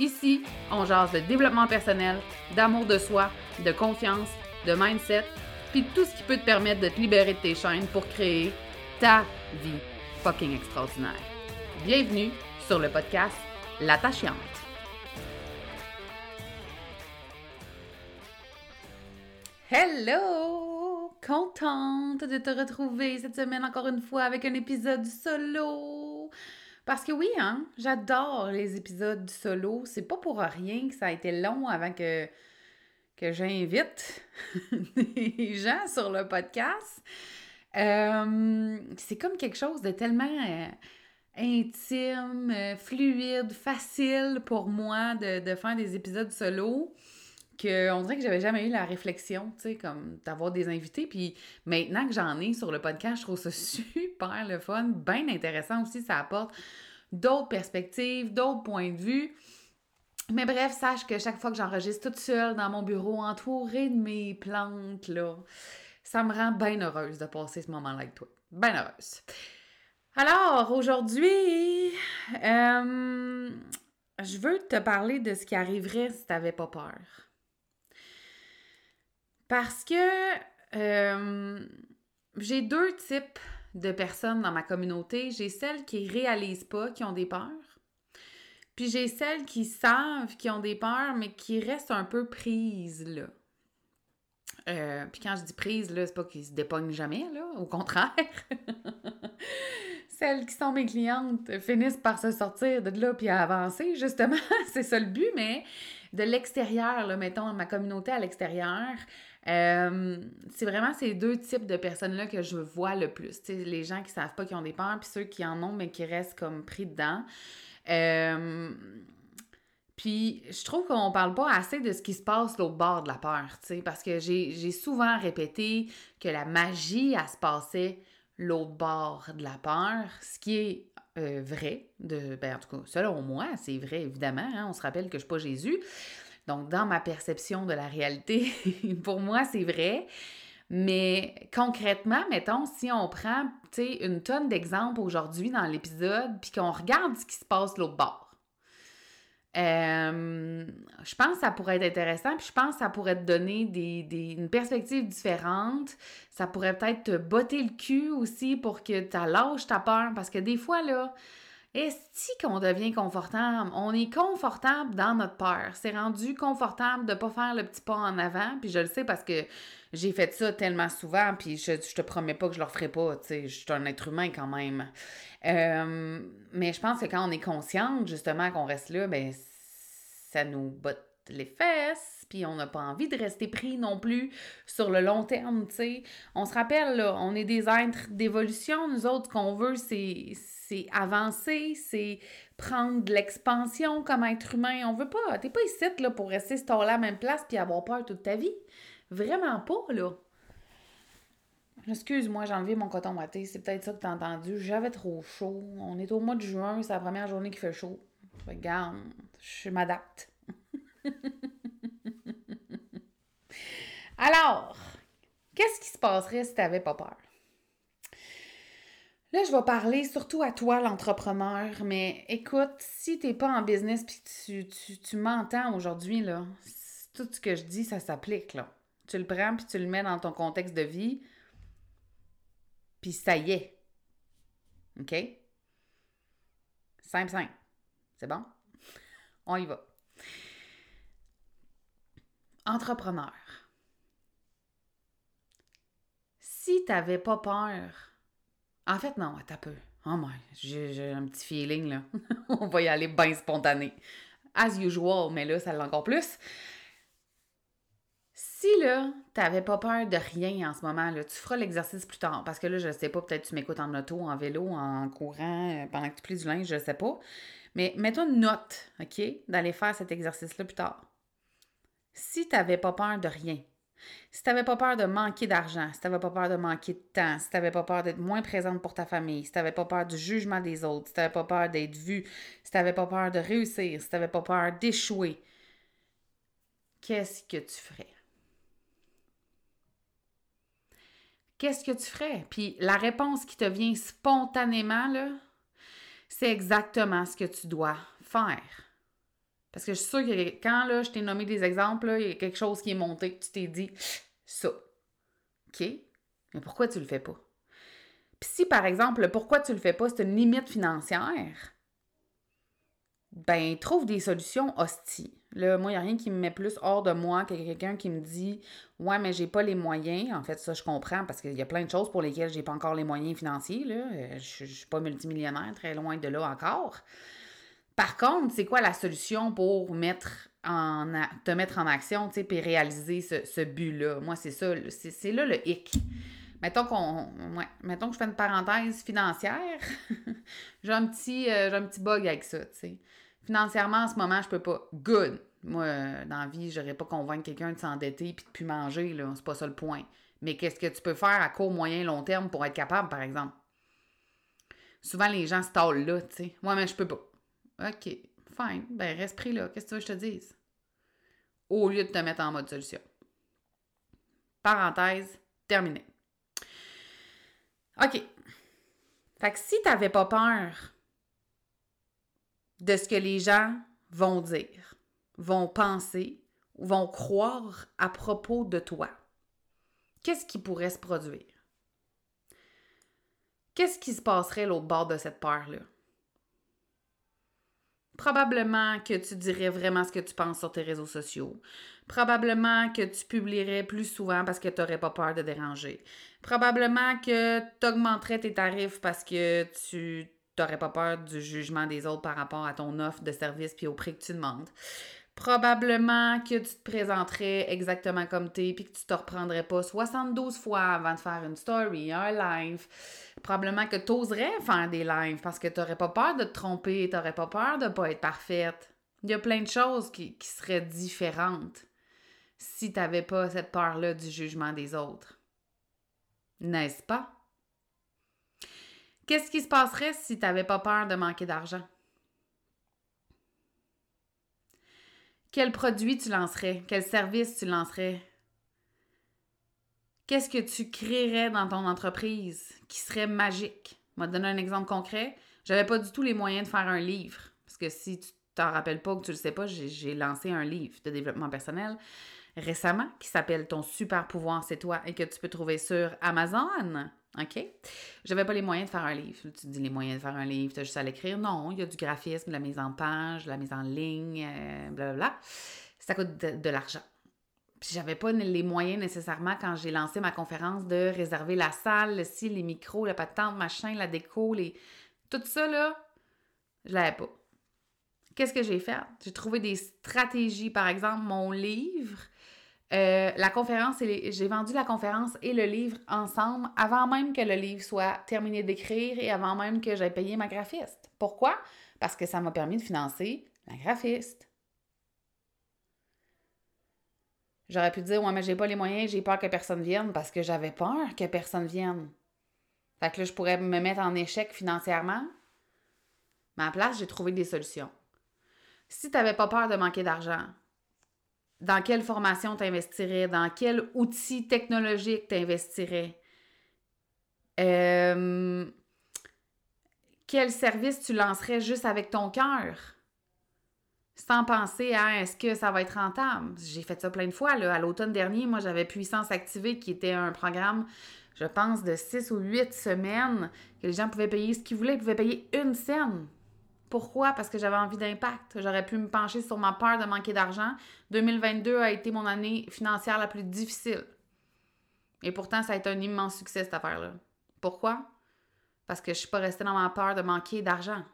Ici, on jase de développement personnel, d'amour de soi, de confiance, de mindset, puis tout ce qui peut te permettre de te libérer de tes chaînes pour créer ta vie fucking extraordinaire. Bienvenue sur le podcast L'attachante. Hello! Contente de te retrouver cette semaine encore une fois avec un épisode solo. Parce que oui, hein, j'adore les épisodes solo. C'est pas pour rien que ça a été long avant que, que j'invite des gens sur le podcast. Euh, c'est comme quelque chose de tellement euh, intime, euh, fluide, facile pour moi de, de faire des épisodes solo on dirait que j'avais jamais eu la réflexion, tu sais, comme d'avoir des invités. Puis maintenant que j'en ai sur le podcast, je trouve ça super le fun, bien intéressant aussi. Ça apporte d'autres perspectives, d'autres points de vue. Mais bref, sache que chaque fois que j'enregistre toute seule dans mon bureau, entourée de mes plantes, là, ça me rend bien heureuse de passer ce moment-là avec toi. Bien heureuse. Alors, aujourd'hui, euh, je veux te parler de ce qui arriverait si tu n'avais pas peur. Parce que euh, j'ai deux types de personnes dans ma communauté. J'ai celles qui réalisent pas, qui ont des peurs. Puis j'ai celles qui savent, qui ont des peurs, mais qui restent un peu prises, là. Euh, puis quand je dis prises, là, c'est pas qu'ils se dépognent jamais, là. Au contraire. celles qui sont mes clientes finissent par se sortir de là puis à avancer, justement. c'est ça le but, mais de l'extérieur, mettons, ma communauté à l'extérieur, euh, c'est vraiment ces deux types de personnes-là que je vois le plus. les gens qui savent pas qu'ils ont des peurs, puis ceux qui en ont, mais qui restent comme pris dedans. Euh, puis je trouve qu'on parle pas assez de ce qui se passe l'autre bord de la peur, parce que j'ai souvent répété que la magie, elle se passait l'autre bord de la peur, ce qui est euh, vrai, de, ben, en tout cas, selon moi, c'est vrai, évidemment. Hein, on se rappelle que je suis pas Jésus. Donc, dans ma perception de la réalité, pour moi, c'est vrai. Mais concrètement, mettons, si on prend une tonne d'exemples aujourd'hui dans l'épisode, puis qu'on regarde ce qui se passe l'autre bord. Euh, je pense que ça pourrait être intéressant, puis je pense que ça pourrait te donner des, une perspective différente. Ça pourrait peut-être te botter le cul aussi pour que tu lâches ta peur, parce que des fois, là, est-ce qu'on devient confortable? On est confortable dans notre peur. C'est rendu confortable de ne pas faire le petit pas en avant. Puis je le sais parce que j'ai fait ça tellement souvent. Puis je, te promets pas que je le referai pas. Tu sais, je suis un être humain quand même. Euh, mais je pense que quand on est consciente, justement, qu'on reste là, ben ça nous botte les fesses, puis on n'a pas envie de rester pris non plus sur le long terme, tu sais. On se rappelle, là, on est des êtres d'évolution, nous autres, qu'on veut, c'est avancer, c'est prendre de l'expansion comme être humain. On veut pas, t'es pas ici là, pour rester ce là à la même place puis avoir peur toute ta vie. Vraiment pas, là. Excuse-moi, j'ai enlevé mon coton maté. C'est peut-être ça que t'as entendu. J'avais trop chaud. On est au mois de juin, c'est la première journée qui fait chaud. Regarde, je m'adapte. Alors, qu'est-ce qui se passerait si t'avais pas peur? Là, je vais parler surtout à toi, l'entrepreneur, mais écoute, si tu n'es pas en business puis tu, tu, tu m'entends aujourd'hui, tout ce que je dis, ça s'applique, là. Tu le prends puis tu le mets dans ton contexte de vie, puis ça y est. OK? Simple, simple. C'est bon? On y va. Entrepreneur. Si tu n'avais pas peur, en fait, non, un peu. Oh my, j'ai un petit feeling, là. On va y aller bien spontané. As usual, mais là, ça l'est encore plus. Si là, t'avais pas peur de rien en ce moment, là, tu feras l'exercice plus tard. Parce que là, je sais pas, peut-être tu m'écoutes en auto, en vélo, en courant, euh, pendant que tu plies du linge, je sais pas. Mais mets-toi une note, OK, d'aller faire cet exercice-là plus tard. Si t'avais pas peur de rien, si t'avais pas peur de manquer d'argent, si t'avais pas peur de manquer de temps, si t'avais pas peur d'être moins présente pour ta famille, si t'avais pas peur du jugement des autres, si t'avais pas peur d'être vue, si t'avais pas peur de réussir, si t'avais pas peur d'échouer, qu'est-ce que tu ferais? Qu'est-ce que tu ferais? Puis la réponse qui te vient spontanément, c'est exactement ce que tu dois faire. Parce que je suis sûre que quand là, je t'ai nommé des exemples, il y a quelque chose qui est monté, tu t'es dit ça. OK? Mais pourquoi tu le fais pas? Puis si, par exemple, pourquoi tu le fais pas, c'est une limite financière, ben, trouve des solutions hostiles. Là, moi, il n'y a rien qui me met plus hors de moi que quelqu'un qui me dit Ouais, mais j'ai pas les moyens. En fait, ça, je comprends parce qu'il y a plein de choses pour lesquelles j'ai pas encore les moyens financiers. Là. Euh, je, ne suis pas multimillionnaire, très loin de là encore. Par contre, c'est quoi la solution pour mettre en te mettre en action, tu sais, réaliser ce, but-là? Moi, c'est ça, c'est là le hic. Mettons qu'on. Ouais, que je fais une parenthèse financière. j'ai un petit euh, j'ai un petit bug avec ça, tu sais. Financièrement, en ce moment, je peux pas. Good. Moi, euh, dans la vie, j'aurais pas convaincre quelqu'un de s'endetter puis de plus manger, là. C'est pas ça le point. Mais qu'est-ce que tu peux faire à court, moyen, long terme pour être capable, par exemple? Souvent, les gens se là, tu sais. Moi, mais je peux pas. OK, fine. Ben, reste pris là. Qu'est-ce que tu veux que je te dise? Au lieu de te mettre en mode solution. Parenthèse, terminé. OK. Fait que si tu n'avais pas peur de ce que les gens vont dire, vont penser ou vont croire à propos de toi, qu'est-ce qui pourrait se produire? Qu'est-ce qui se passerait l'autre bord de cette peur-là? Probablement que tu dirais vraiment ce que tu penses sur tes réseaux sociaux. Probablement que tu publierais plus souvent parce que tu n'aurais pas peur de déranger. Probablement que tu augmenterais tes tarifs parce que tu n'aurais pas peur du jugement des autres par rapport à ton offre de service puis au prix que tu demandes. Probablement que tu te présenterais exactement comme tu es puis que tu te reprendrais pas 72 fois avant de faire une story, un live. Probablement que tu oserais faire des lives parce que tu n'aurais pas peur de te tromper, tu n'aurais pas peur de pas être parfaite. Il y a plein de choses qui, qui seraient différentes si tu n'avais pas cette peur-là du jugement des autres. N'est-ce pas? Qu'est-ce qui se passerait si tu n'avais pas peur de manquer d'argent? Quel produit tu lancerais? Quel service tu lancerais? Qu'est-ce que tu créerais dans ton entreprise qui serait magique? Je donner un exemple concret. J'avais pas du tout les moyens de faire un livre. Parce que si tu t'en rappelles pas ou que tu le sais pas, j'ai lancé un livre de développement personnel récemment qui s'appelle Ton super pouvoir, c'est toi et que tu peux trouver sur Amazon. OK? J'avais pas les moyens de faire un livre. Tu te dis les moyens de faire un livre, tu as juste à l'écrire. Non, il y a du graphisme, de la mise en page, de la mise en ligne, euh, blablabla. Ça coûte de, l'argent. Puis j'avais pas les moyens nécessairement quand j'ai lancé ma conférence de réserver la salle, le ci, les micros, la patente, machin, la déco, les... tout ça là, je l'avais pas. Qu'est-ce que j'ai fait? J'ai trouvé des stratégies. Par exemple, mon livre, euh, la conférence, j'ai vendu la conférence et le livre ensemble avant même que le livre soit terminé d'écrire et avant même que j'aie payé ma graphiste. Pourquoi? Parce que ça m'a permis de financer la graphiste. J'aurais pu dire, ouais, mais j'ai pas les moyens, j'ai peur que personne vienne parce que j'avais peur que personne vienne. Fait que là, je pourrais me mettre en échec financièrement. Mais à la place, j'ai trouvé des solutions. Si tu n'avais pas peur de manquer d'argent, dans quelle formation tu investirais, dans quel outil technologique tu investirais, euh, quel service tu lancerais juste avec ton cœur, sans penser à est-ce que ça va être rentable? J'ai fait ça plein de fois. À l'automne dernier, moi, j'avais Puissance Activée qui était un programme, je pense, de six ou huit semaines que les gens pouvaient payer ce qu'ils voulaient. Ils pouvaient payer une scène. Pourquoi? Parce que j'avais envie d'impact. J'aurais pu me pencher sur ma peur de manquer d'argent. 2022 a été mon année financière la plus difficile. Et pourtant, ça a été un immense succès, cette affaire-là. Pourquoi? Parce que je suis pas restée dans ma peur de manquer d'argent.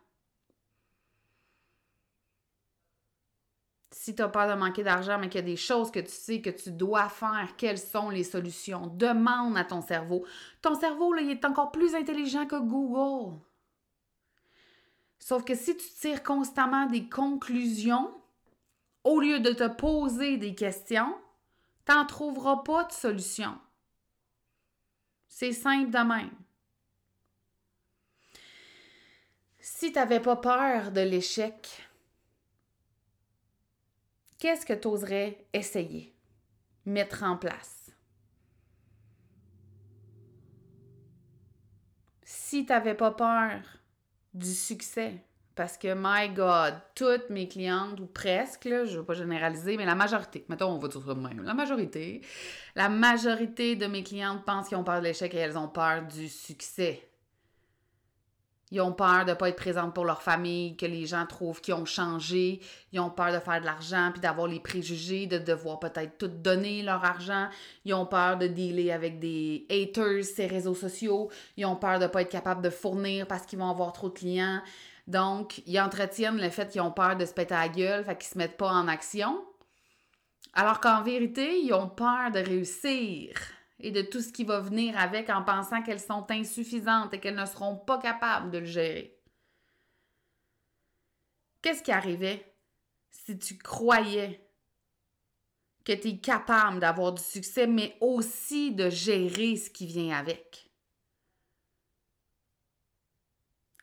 Si tu as peur de manquer d'argent, mais qu'il y a des choses que tu sais que tu dois faire, quelles sont les solutions? Demande à ton cerveau. Ton cerveau, là, il est encore plus intelligent que Google. Sauf que si tu tires constamment des conclusions, au lieu de te poser des questions, tu n'en trouveras pas de solution. C'est simple de même. Si tu n'avais pas peur de l'échec, qu'est-ce que tu oserais essayer, mettre en place? Si tu n'avais pas peur du succès, parce que, my God, toutes mes clientes, ou presque, je ne veux pas généraliser, mais la majorité, mettons, on va dire ça même, la majorité, la majorité de mes clientes pensent qu'ils ont peur de l'échec et elles ont peur du succès. Ils ont peur de ne pas être présentes pour leur famille, que les gens trouvent qu'ils ont changé. Ils ont peur de faire de l'argent, puis d'avoir les préjugés, de devoir peut-être tout donner leur argent. Ils ont peur de dealer avec des haters, ces réseaux sociaux. Ils ont peur de ne pas être capables de fournir parce qu'ils vont avoir trop de clients. Donc, ils entretiennent le fait qu'ils ont peur de se péter à la gueule, fait qu'ils se mettent pas en action. Alors qu'en vérité, ils ont peur de réussir et de tout ce qui va venir avec en pensant qu'elles sont insuffisantes et qu'elles ne seront pas capables de le gérer. Qu'est-ce qui arrivait si tu croyais que tu es capable d'avoir du succès, mais aussi de gérer ce qui vient avec?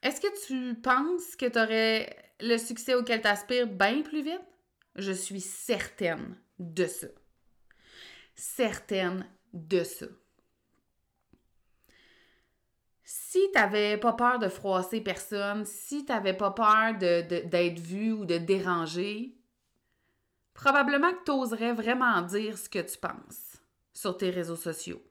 Est-ce que tu penses que tu aurais le succès auquel tu aspires bien plus vite? Je suis certaine de ça. Certaine de ça. Si tu n'avais pas peur de froisser personne, si tu n'avais pas peur d'être vu ou de déranger, probablement que tu oserais vraiment dire ce que tu penses sur tes réseaux sociaux.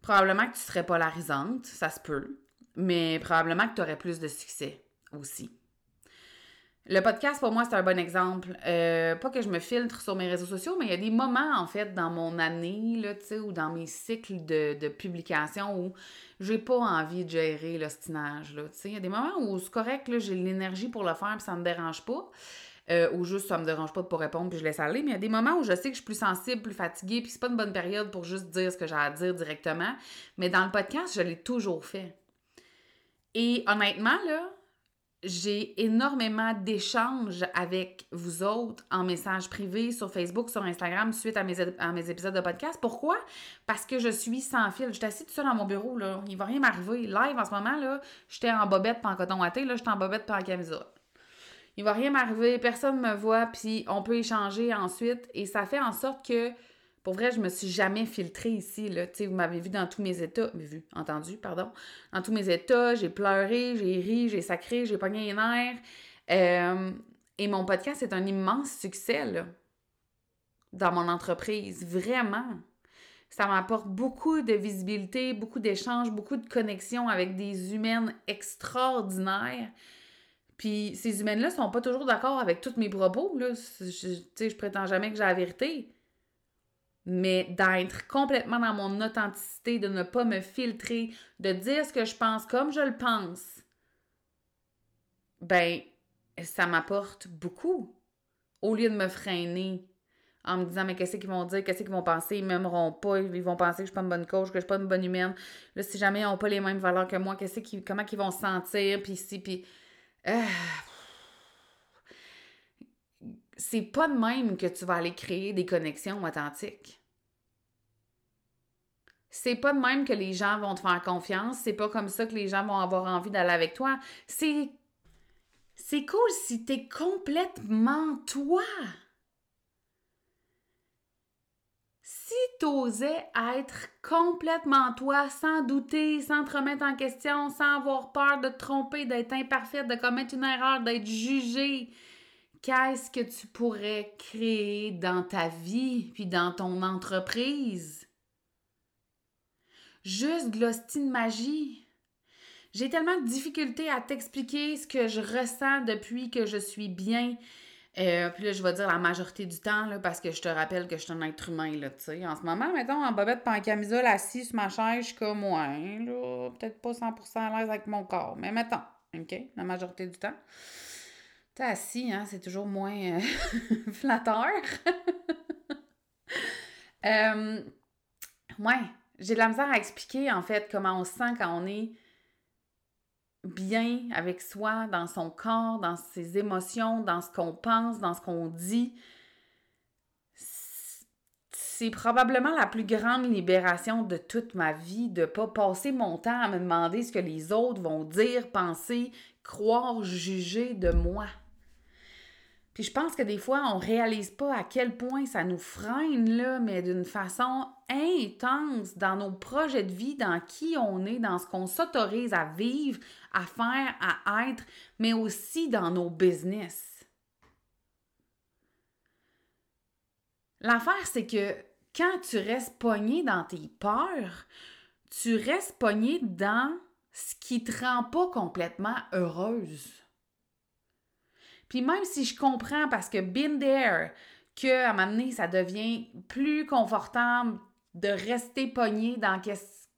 Probablement que tu serais polarisante, ça se peut, mais probablement que tu aurais plus de succès aussi. Le podcast, pour moi, c'est un bon exemple. Euh, pas que je me filtre sur mes réseaux sociaux, mais il y a des moments, en fait, dans mon année, là, ou dans mes cycles de, de publication où j'ai pas envie de gérer l'ostinage. Il y a des moments où c'est correct, j'ai l'énergie pour le faire, puis ça me dérange pas. Euh, ou juste ça me dérange pas pas répondre puis je laisse aller. Mais il y a des moments où je sais que je suis plus sensible, plus fatiguée, puis c'est pas une bonne période pour juste dire ce que j'ai à dire directement. Mais dans le podcast, je l'ai toujours fait. Et honnêtement, là, j'ai énormément d'échanges avec vous autres en message privé sur Facebook, sur Instagram, suite à mes, mes épisodes de podcast. Pourquoi? Parce que je suis sans fil. Je suis assise tout seul dans mon bureau, là. Il va rien m'arriver. Live, en ce moment, là, j'étais en bobette pas en coton watté, là, j'étais en bobette pas en camisole. Il va rien m'arriver, personne me voit, puis on peut échanger ensuite. Et ça fait en sorte que pour vrai, je me suis jamais filtrée ici. Là. vous m'avez vu dans tous mes états. Entendu, pardon. Dans tous mes états, j'ai pleuré, j'ai ri, j'ai sacré, j'ai pogné les nerfs. Euh, et mon podcast est un immense succès là, dans mon entreprise. Vraiment. Ça m'apporte beaucoup de visibilité, beaucoup d'échanges, beaucoup de connexions avec des humaines extraordinaires. Puis ces humaines-là sont pas toujours d'accord avec tous mes propos. Là. Je, je prétends jamais que j'ai la vérité mais d'être complètement dans mon authenticité, de ne pas me filtrer, de dire ce que je pense comme je le pense, ben, ça m'apporte beaucoup. Au lieu de me freiner en me disant, mais qu'est-ce qu'ils vont dire, qu'est-ce qu'ils vont penser, ils m'aimeront pas, ils vont penser que je suis pas une bonne coach, que je suis pas une bonne humaine. Là, si jamais ils n'ont pas les mêmes valeurs que moi, qu'est-ce qu'ils, comment ils vont se sentir, puis si, puis... Euh, c'est pas de même que tu vas aller créer des connexions authentiques. C'est pas de même que les gens vont te faire confiance, c'est pas comme ça que les gens vont avoir envie d'aller avec toi. C'est c'est cool si t'es complètement toi. Si t'osais être complètement toi, sans douter, sans te remettre en question, sans avoir peur de te tromper, d'être imparfaite, de commettre une erreur, d'être jugée, qu'est-ce que tu pourrais créer dans ta vie puis dans ton entreprise? Juste de magie. J'ai tellement de difficultés à t'expliquer ce que je ressens depuis que je suis bien Euh, puis là, je vais dire la majorité du temps, parce que je te rappelle que je suis un être humain, là, tu sais. En ce moment, mettons, en bobette pas en camisole, assis sur ma chaise, je suis comme, ouais, là, peut-être pas 100% à l'aise avec mon corps, mais mettons, OK, la majorité du temps. T'es assis, hein, c'est toujours moins euh, flatteur. euh, ouais, j'ai de la misère à expliquer, en fait, comment on se sent quand on est bien avec soi, dans son corps, dans ses émotions, dans ce qu'on pense, dans ce qu'on dit. C'est probablement la plus grande libération de toute ma vie de ne pas passer mon temps à me demander ce que les autres vont dire, penser, croire, juger de moi. Puis je pense que des fois, on réalise pas à quel point ça nous freine, là, mais d'une façon intense dans nos projets de vie, dans qui on est, dans ce qu'on s'autorise à vivre, à faire, à être, mais aussi dans nos business. L'affaire, c'est que quand tu restes pogné dans tes peurs, tu restes pogné dans ce qui te rend pas complètement heureuse. Puis même si je comprends parce que been there, que à un moment donné, ça devient plus confortable de rester pogné dans,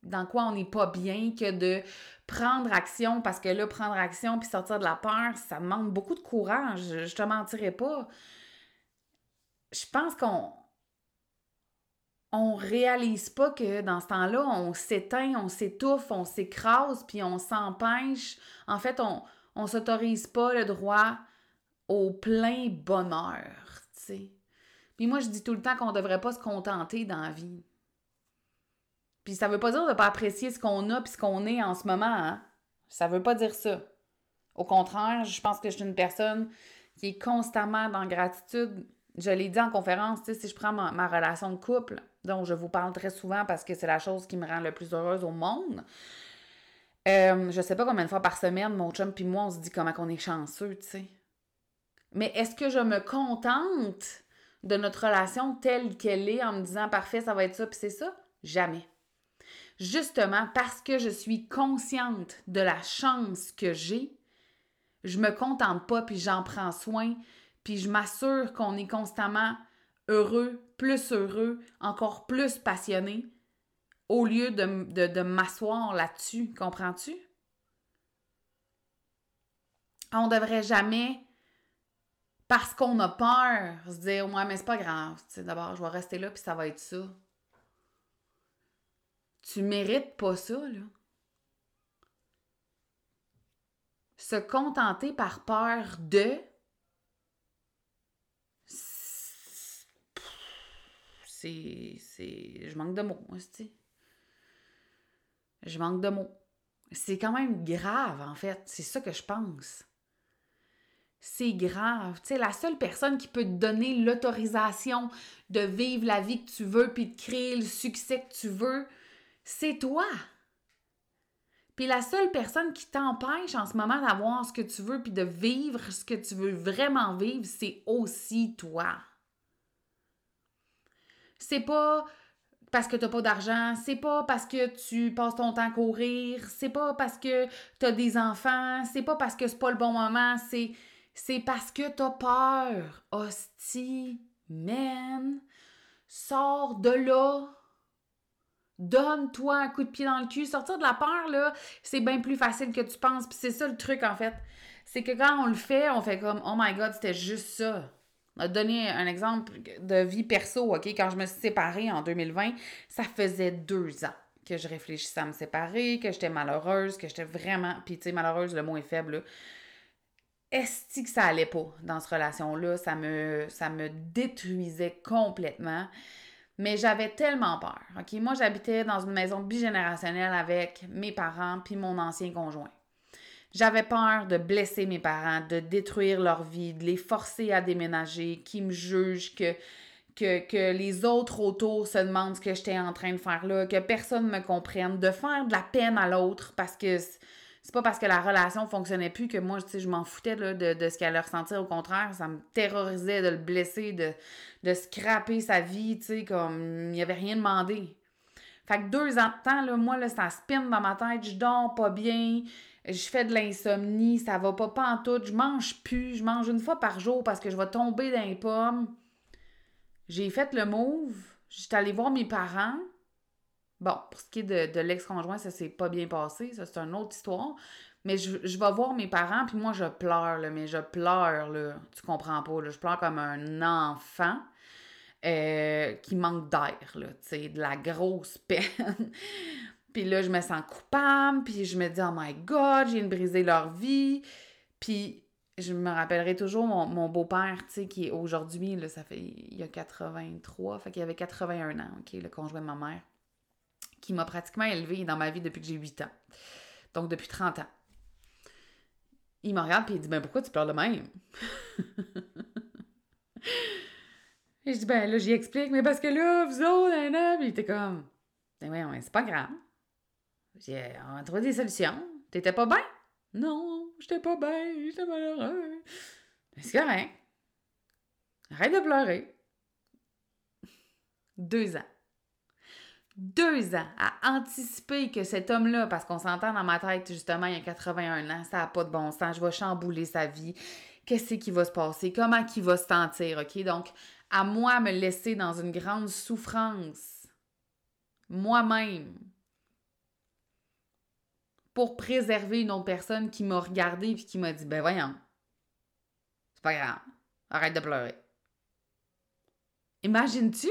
dans quoi on n'est pas bien que de prendre action parce que là, prendre action puis sortir de la peur, ça demande beaucoup de courage. Je te mentirai pas. Je pense qu'on on réalise pas que dans ce temps-là, on s'éteint, on s'étouffe, on s'écrase, puis on s'empêche. En fait, on on s'autorise pas le droit au plein bonheur, tu sais. Puis moi, je dis tout le temps qu'on devrait pas se contenter dans la vie. Puis ça veut pas dire de pas apprécier ce qu'on a puis ce qu'on est en ce moment, hein? Ça veut pas dire ça. Au contraire, je pense que je suis une personne qui est constamment dans gratitude. Je l'ai dit en conférence, tu sais, si je prends ma, relation de couple, dont je vous parle très souvent parce que c'est la chose qui me rend le plus heureuse au monde. Euh, je sais pas combien de fois par semaine, mon chum puis moi, on se dit comment on est chanceux, tu sais. Mais est-ce que je me contente de notre relation telle qu'elle est en me disant parfait, ça va être ça, puis c'est ça? Jamais. Justement, parce que je suis consciente de la chance que j'ai, je me contente pas, puis j'en prends soin, puis je m'assure qu'on est constamment heureux, plus heureux, encore plus passionné, au lieu de, de, de m'asseoir là-dessus. Comprends-tu? On devrait jamais parce qu'on a peur, se dire ouais mais c'est pas grave, d'abord je vais rester là puis ça va être ça. Tu mérites pas ça là. Se contenter par peur de c'est je manque de mots, aussi. Je manque de mots. C'est quand même grave en fait, c'est ça que je pense c'est grave. Tu sais, la seule personne qui peut te donner l'autorisation de vivre la vie que tu veux puis de créer le succès que tu veux, c'est toi. Puis la seule personne qui t'empêche en ce moment d'avoir ce que tu veux puis de vivre ce que tu veux vraiment vivre, c'est aussi toi. C'est pas parce que t'as pas d'argent, c'est pas parce que tu passes ton temps à courir, c'est pas parce que t'as des enfants, c'est pas parce que c'est pas le bon moment, c'est c'est parce que t'as peur. Hostie, man. Sors de là. Donne-toi un coup de pied dans le cul. Sortir de la peur, là, c'est bien plus facile que tu penses. Puis c'est ça le truc, en fait. C'est que quand on le fait, on fait comme, oh my god, c'était juste ça. On va donner un exemple de vie perso, OK? Quand je me suis séparée en 2020, ça faisait deux ans que je réfléchissais à me séparer, que j'étais malheureuse, que j'étais vraiment... Puis, tu sais, malheureuse, le mot est faible, est-ce que ça allait pas dans cette relation-là? Ça me, ça me détruisait complètement. Mais j'avais tellement peur. Moi, j'habitais dans une maison bigénérationnelle avec mes parents puis mon ancien conjoint. J'avais peur de blesser mes parents, de détruire leur vie, de les forcer à déménager, qu'ils me jugent, que, que, que les autres autour se demandent ce que j'étais en train de faire là, que personne me comprenne, de faire de la peine à l'autre parce que c'est pas parce que la relation fonctionnait plus que moi, tu je m'en foutais de, de, ce qu'elle allait ressentir. Au contraire, ça me terrorisait de le blesser, de, scraper sa vie, comme il avait rien demandé. Fait que deux ans de temps, là, moi, là, ça spin dans ma tête, je dors pas bien, je fais de l'insomnie, ça va pas pantoute, je mange plus, je mange une fois par jour parce que je vais tomber dans les pommes. J'ai fait le move, j'étais allée voir mes parents. Bon, pour ce qui est de, l'ex-conjoint, ça s'est pas bien passé, ça c'est une autre histoire. Mais je, vais voir mes parents, puis moi je pleure, là, mais je pleure, là. Tu comprends pas, là. Je pleure comme un enfant. Euh, qui manque d'air, là, tu sais, de la grosse peine. Puis là, je me sens coupable, puis je me dis, oh my God, j'ai brisé leur vie. Puis je me rappellerai toujours mon, beau-père, tu sais, qui est aujourd'hui, là, ça fait, il y a 83, fait qu'il avait 81 ans, OK, le conjoint de ma mère, qui m'a pratiquement élevé dans ma vie depuis que j'ai 8 ans. Donc, depuis 30 ans. Il me regarde, puis il dit, ben pourquoi tu pleures de même? Je dis, ben là, j'y explique, mais parce que là, vous autres, un il était comme, ben ouais, c'est pas grave. J'ai, on a trouvé des solutions. T'étais pas bien? Non, j'étais pas bien, j'étais malheureux. C'est correct. Arrête de pleurer. Deux ans. Deux ans à anticiper que cet homme-là, parce qu'on s'entend dans ma tête, justement, il y a 81 ans, ça n'a pas de bon sens, je vais chambouler sa vie. Qu'est-ce qui va se passer? Comment il va se sentir? OK? Donc, à moi me laisser dans une grande souffrance, moi-même, pour préserver une autre personne qui m'a regardé et qui m'a dit Ben voyons, c'est pas grave, arrête de pleurer. Imagines-tu?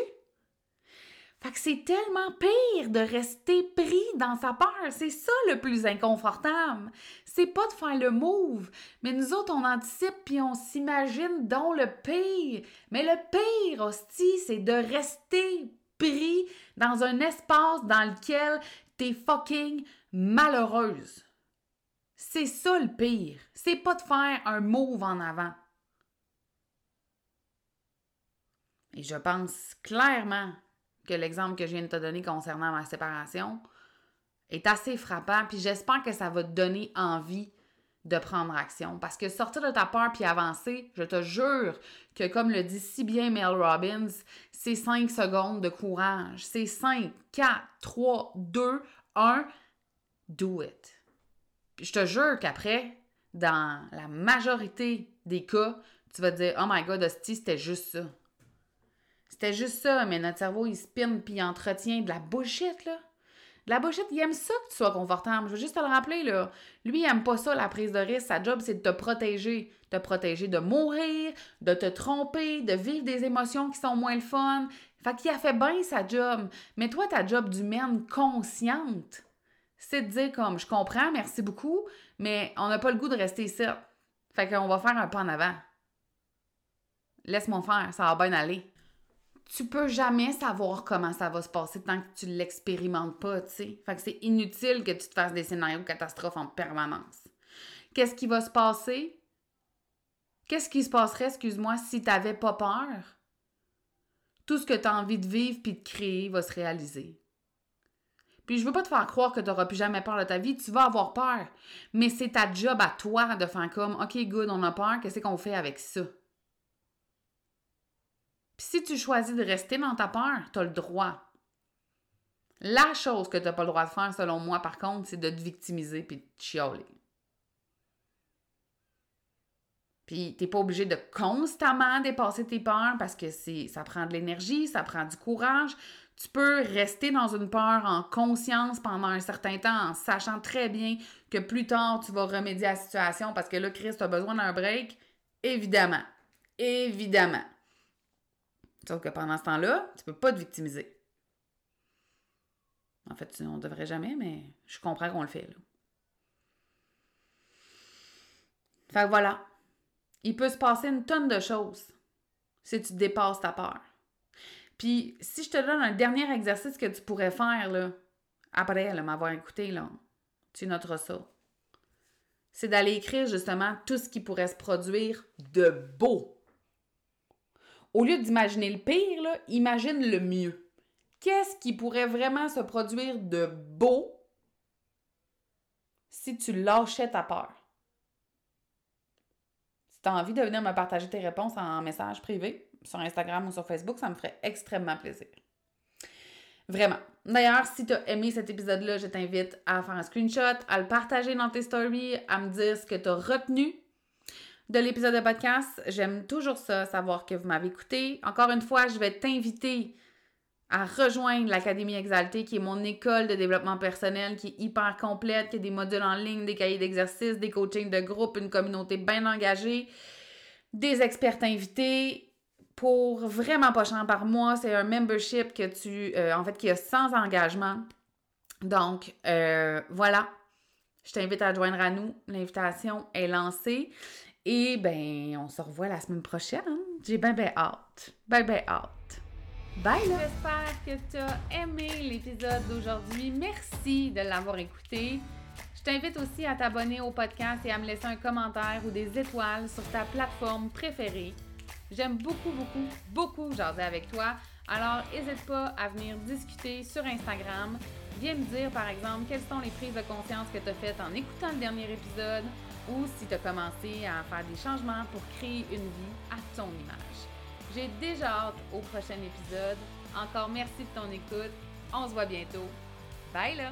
Fait que c'est tellement pire de rester pris dans sa peur. C'est ça le plus inconfortable. C'est pas de faire le move, mais nous autres, on anticipe puis on s'imagine dans le pire. Mais le pire, hostie, c'est de rester pris dans un espace dans lequel t'es fucking malheureuse. C'est ça le pire. C'est pas de faire un move en avant. Et je pense clairement que l'exemple que je viens de te donner concernant ma séparation est assez frappant, puis j'espère que ça va te donner envie de prendre action. Parce que sortir de ta peur puis avancer, je te jure que comme le dit si bien Mel Robbins, c'est 5 secondes de courage. C'est 5, 4, 3, 2, 1 do it. Puis je te jure qu'après, dans la majorité des cas, tu vas dire Oh my god, hostie, c'était juste ça. C'était juste ça, mais notre cerveau, il spin puis il entretient de la bullshit, là. De la bullshit, il aime ça que tu sois confortable. Je veux juste te le rappeler, là. Lui, il aime pas ça, la prise de risque. Sa job, c'est de te protéger. Te protéger de mourir, de te tromper, de vivre des émotions qui sont moins le fun. Fait qu'il a fait bien sa job. Mais toi, ta job d'humaine consciente, c'est de dire comme je comprends, merci beaucoup, mais on n'a pas le goût de rester ici. Fait qu'on va faire un pas en avant. Laisse-moi faire, ça va bien aller. Tu peux jamais savoir comment ça va se passer tant que tu l'expérimentes pas, tu sais. Fait que c'est inutile que tu te fasses des scénarios de catastrophe en permanence. Qu'est-ce qui va se passer? Qu'est-ce qui se passerait, excuse-moi, si tu n'avais pas peur? Tout ce que tu as envie de vivre puis de créer va se réaliser. Puis je veux pas te faire croire que tu n'auras plus jamais peur de ta vie, tu vas avoir peur. Mais c'est ta job à toi de faire comme OK, good, on a peur, qu'est-ce qu'on fait avec ça? Puis si tu choisis de rester dans ta peur, tu as le droit. La chose que tu n'as pas le droit de faire, selon moi, par contre, c'est de te victimiser puis de chialer. Puis t'es pas obligé de constamment dépasser tes peurs parce que ça prend de l'énergie, ça prend du courage. Tu peux rester dans une peur en conscience pendant un certain temps en sachant très bien que plus tard tu vas remédier à la situation parce que là Chris a besoin d'un break, évidemment. Évidemment. Sauf que pendant ce temps-là, tu peux pas te victimiser. En fait, on devrait jamais, mais je comprends qu'on le fait là. Voilà, il peut se passer une tonne de choses si tu dépasses ta peur. Puis, si je te donne un dernier exercice que tu pourrais faire, là, après m'avoir écouté, là, tu noteras ça. C'est d'aller écrire justement tout ce qui pourrait se produire de beau. Au lieu d'imaginer le pire, imagine le mieux. Qu'est-ce qui pourrait vraiment se produire de beau si tu lâchais ta peur? tu as envie de venir me partager tes réponses en message privé sur Instagram ou sur Facebook, ça me ferait extrêmement plaisir. Vraiment. D'ailleurs, si tu as aimé cet épisode-là, je t'invite à faire un screenshot, à le partager dans tes stories, à me dire ce que tu as retenu de l'épisode de podcast. J'aime toujours ça, savoir que vous m'avez écouté. Encore une fois, je vais t'inviter à rejoindre l'Académie Exaltée, qui est mon école de développement personnel, qui est hyper complète, qui a des modules en ligne, des cahiers d'exercice, des coachings de groupe, une communauté bien engagée, des experts invités pour vraiment pas cher par mois. C'est un membership que tu, euh, en fait, qui a sans engagement. Donc, euh, voilà. Je t'invite à joindre à nous. L'invitation est lancée. Et ben, on se revoit la semaine prochaine. J'ai bien, bien hâte. Bien, bien hâte. Bye J'espère que tu as aimé l'épisode d'aujourd'hui. Merci de l'avoir écouté. Je t'invite aussi à t'abonner au podcast et à me laisser un commentaire ou des étoiles sur ta plateforme préférée. J'aime beaucoup, beaucoup, beaucoup jaser avec toi. Alors, n'hésite pas à venir discuter sur Instagram. Viens me dire, par exemple, quelles sont les prises de conscience que tu as faites en écoutant le dernier épisode ou si tu as commencé à faire des changements pour créer une vie à ton image. J'ai déjà hâte au prochain épisode. Encore merci de ton écoute. On se voit bientôt. Bye là!